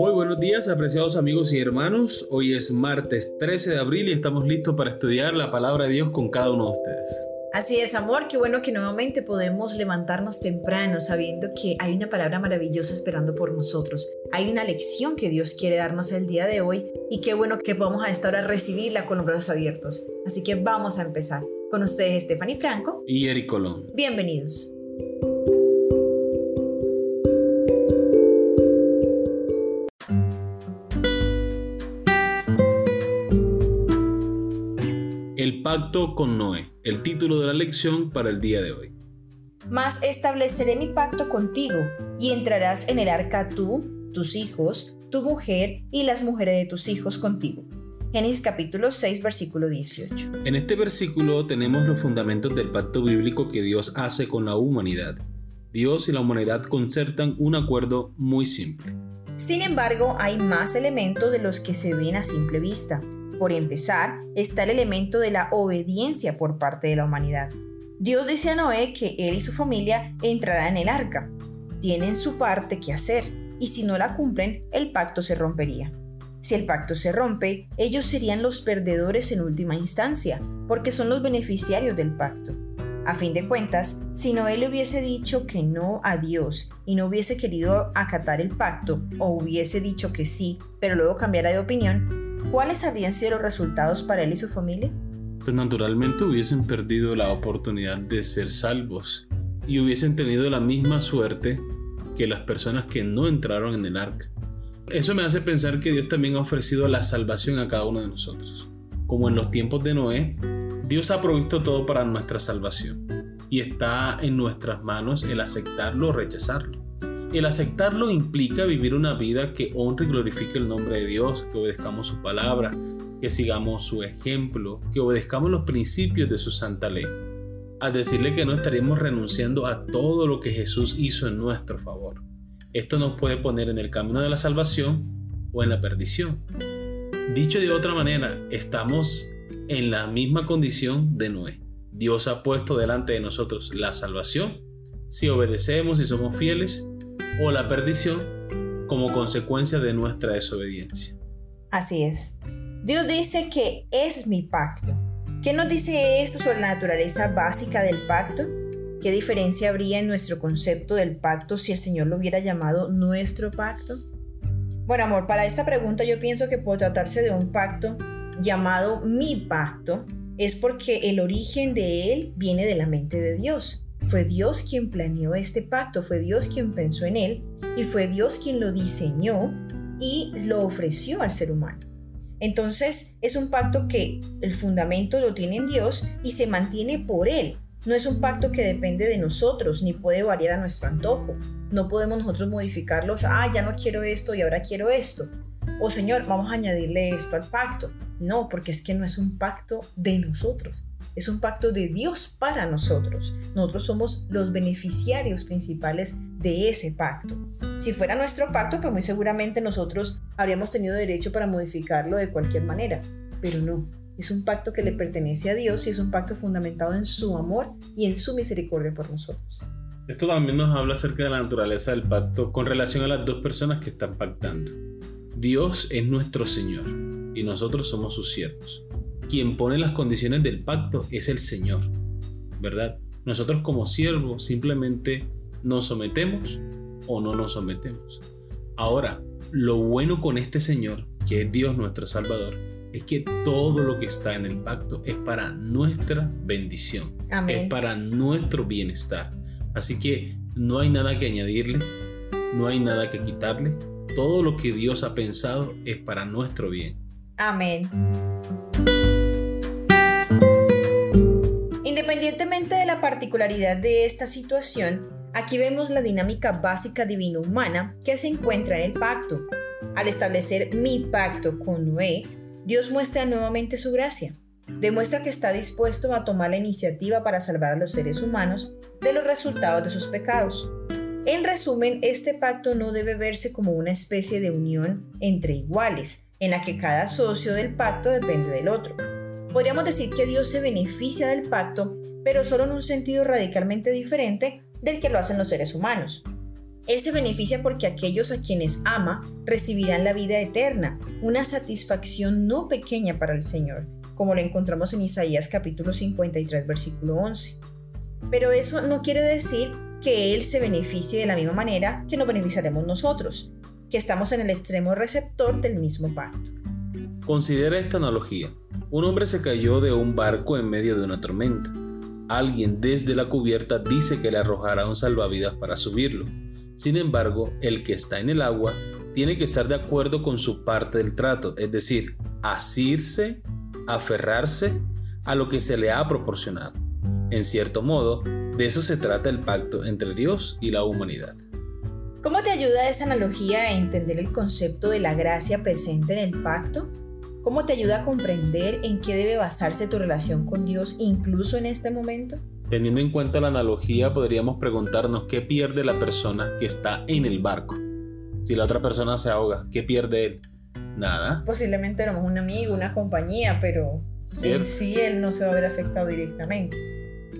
Muy buenos días, apreciados amigos y hermanos. Hoy es martes 13 de abril y estamos listos para estudiar la palabra de Dios con cada uno de ustedes. Así es, amor, qué bueno que nuevamente podemos levantarnos temprano sabiendo que hay una palabra maravillosa esperando por nosotros. Hay una lección que Dios quiere darnos el día de hoy y qué bueno que vamos a estar a recibirla con los brazos abiertos. Así que vamos a empezar. Con ustedes Stephanie Franco y Eric Colón. Bienvenidos. Pacto con Noé, el título de la lección para el día de hoy. Mas estableceré mi pacto contigo, y entrarás en el arca tú, tus hijos, tu mujer y las mujeres de tus hijos contigo. Génesis capítulo 6, versículo 18. En este versículo tenemos los fundamentos del pacto bíblico que Dios hace con la humanidad. Dios y la humanidad concertan un acuerdo muy simple. Sin embargo, hay más elementos de los que se ven a simple vista. Por empezar, está el elemento de la obediencia por parte de la humanidad. Dios dice a Noé que él y su familia entrarán en el arca. Tienen su parte que hacer, y si no la cumplen, el pacto se rompería. Si el pacto se rompe, ellos serían los perdedores en última instancia, porque son los beneficiarios del pacto. A fin de cuentas, si Noé le hubiese dicho que no a Dios y no hubiese querido acatar el pacto, o hubiese dicho que sí, pero luego cambiara de opinión, ¿cuáles habrían sido los resultados para él y su familia? Pues naturalmente hubiesen perdido la oportunidad de ser salvos y hubiesen tenido la misma suerte que las personas que no entraron en el arca. Eso me hace pensar que Dios también ha ofrecido la salvación a cada uno de nosotros. Como en los tiempos de Noé, Dios ha provisto todo para nuestra salvación y está en nuestras manos el aceptarlo o rechazarlo. El aceptarlo implica vivir una vida que honre y glorifique el nombre de Dios, que obedezcamos su palabra, que sigamos su ejemplo, que obedezcamos los principios de su santa ley. Al decirle que no estaríamos renunciando a todo lo que Jesús hizo en nuestro favor. Esto nos puede poner en el camino de la salvación o en la perdición. Dicho de otra manera, estamos en la misma condición de Noé. Dios ha puesto delante de nosotros la salvación si obedecemos y somos fieles o la perdición como consecuencia de nuestra desobediencia. Así es. Dios dice que es mi pacto. ¿Qué nos dice esto sobre la naturaleza básica del pacto? ¿Qué diferencia habría en nuestro concepto del pacto si el Señor lo hubiera llamado nuestro pacto? Bueno, amor, para esta pregunta yo pienso que por tratarse de un pacto llamado mi pacto, es porque el origen de él viene de la mente de Dios. Fue Dios quien planeó este pacto, fue Dios quien pensó en él y fue Dios quien lo diseñó y lo ofreció al ser humano. Entonces es un pacto que el fundamento lo tiene en Dios y se mantiene por Él. No es un pacto que depende de nosotros ni puede variar a nuestro antojo. No podemos nosotros modificarlos, ah, ya no quiero esto y ahora quiero esto. O Señor, vamos a añadirle esto al pacto. No, porque es que no es un pacto de nosotros es un pacto de Dios para nosotros. Nosotros somos los beneficiarios principales de ese pacto. Si fuera nuestro pacto, pues muy seguramente nosotros habríamos tenido derecho para modificarlo de cualquier manera, pero no. Es un pacto que le pertenece a Dios y es un pacto fundamentado en su amor y en su misericordia por nosotros. Esto también nos habla acerca de la naturaleza del pacto con relación a las dos personas que están pactando. Dios es nuestro Señor y nosotros somos sus siervos quien pone las condiciones del pacto es el Señor, ¿verdad? Nosotros como siervos simplemente nos sometemos o no nos sometemos. Ahora, lo bueno con este Señor, que es Dios nuestro Salvador, es que todo lo que está en el pacto es para nuestra bendición, es para nuestro bienestar. Así que no hay nada que añadirle, no hay nada que quitarle. Todo lo que Dios ha pensado es para nuestro bien. Amén. Independientemente de la particularidad de esta situación, aquí vemos la dinámica básica divino-humana que se encuentra en el pacto. Al establecer mi pacto con Noé, Dios muestra nuevamente su gracia. Demuestra que está dispuesto a tomar la iniciativa para salvar a los seres humanos de los resultados de sus pecados. En resumen, este pacto no debe verse como una especie de unión entre iguales, en la que cada socio del pacto depende del otro. Podríamos decir que Dios se beneficia del pacto, pero solo en un sentido radicalmente diferente del que lo hacen los seres humanos. Él se beneficia porque aquellos a quienes ama recibirán la vida eterna, una satisfacción no pequeña para el Señor, como lo encontramos en Isaías capítulo 53 versículo 11. Pero eso no quiere decir que Él se beneficie de la misma manera que nos beneficiaremos nosotros, que estamos en el extremo receptor del mismo pacto. Considera esta analogía. Un hombre se cayó de un barco en medio de una tormenta. Alguien desde la cubierta dice que le arrojará un salvavidas para subirlo. Sin embargo, el que está en el agua tiene que estar de acuerdo con su parte del trato, es decir, asirse, aferrarse a lo que se le ha proporcionado. En cierto modo, de eso se trata el pacto entre Dios y la humanidad. ¿Cómo te ayuda esta analogía a entender el concepto de la gracia presente en el pacto? ¿Cómo te ayuda a comprender en qué debe basarse tu relación con Dios incluso en este momento? Teniendo en cuenta la analogía, podríamos preguntarnos qué pierde la persona que está en el barco. Si la otra persona se ahoga, ¿qué pierde él? Nada. Posiblemente éramos un amigo, una compañía, pero en sí él no se va a ver afectado directamente.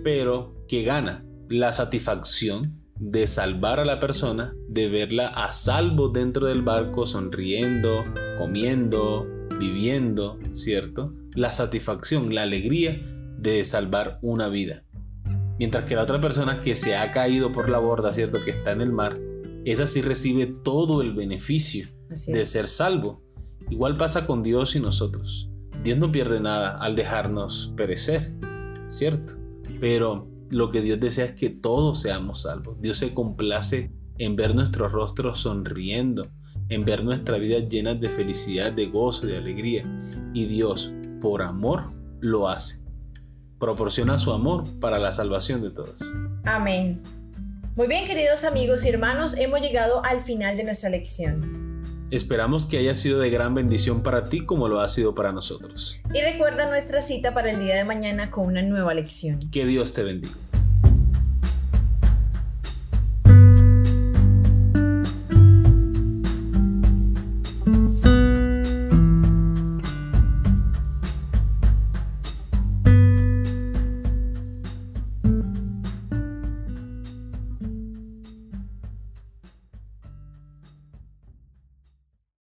Pero, ¿qué gana? La satisfacción de salvar a la persona, de verla a salvo dentro del barco, sonriendo, comiendo, viviendo, ¿cierto? La satisfacción, la alegría de salvar una vida. Mientras que la otra persona que se ha caído por la borda, ¿cierto? Que está en el mar, esa sí recibe todo el beneficio de ser salvo. Igual pasa con Dios y nosotros. Dios no pierde nada al dejarnos perecer, ¿cierto? Pero lo que Dios desea es que todos seamos salvos. Dios se complace en ver nuestros rostros sonriendo, en ver nuestra vida llena de felicidad, de gozo, de alegría. Y Dios, por amor, lo hace proporciona su amor para la salvación de todos. Amén. Muy bien, queridos amigos y hermanos, hemos llegado al final de nuestra lección. Esperamos que haya sido de gran bendición para ti como lo ha sido para nosotros. Y recuerda nuestra cita para el día de mañana con una nueva lección. Que Dios te bendiga.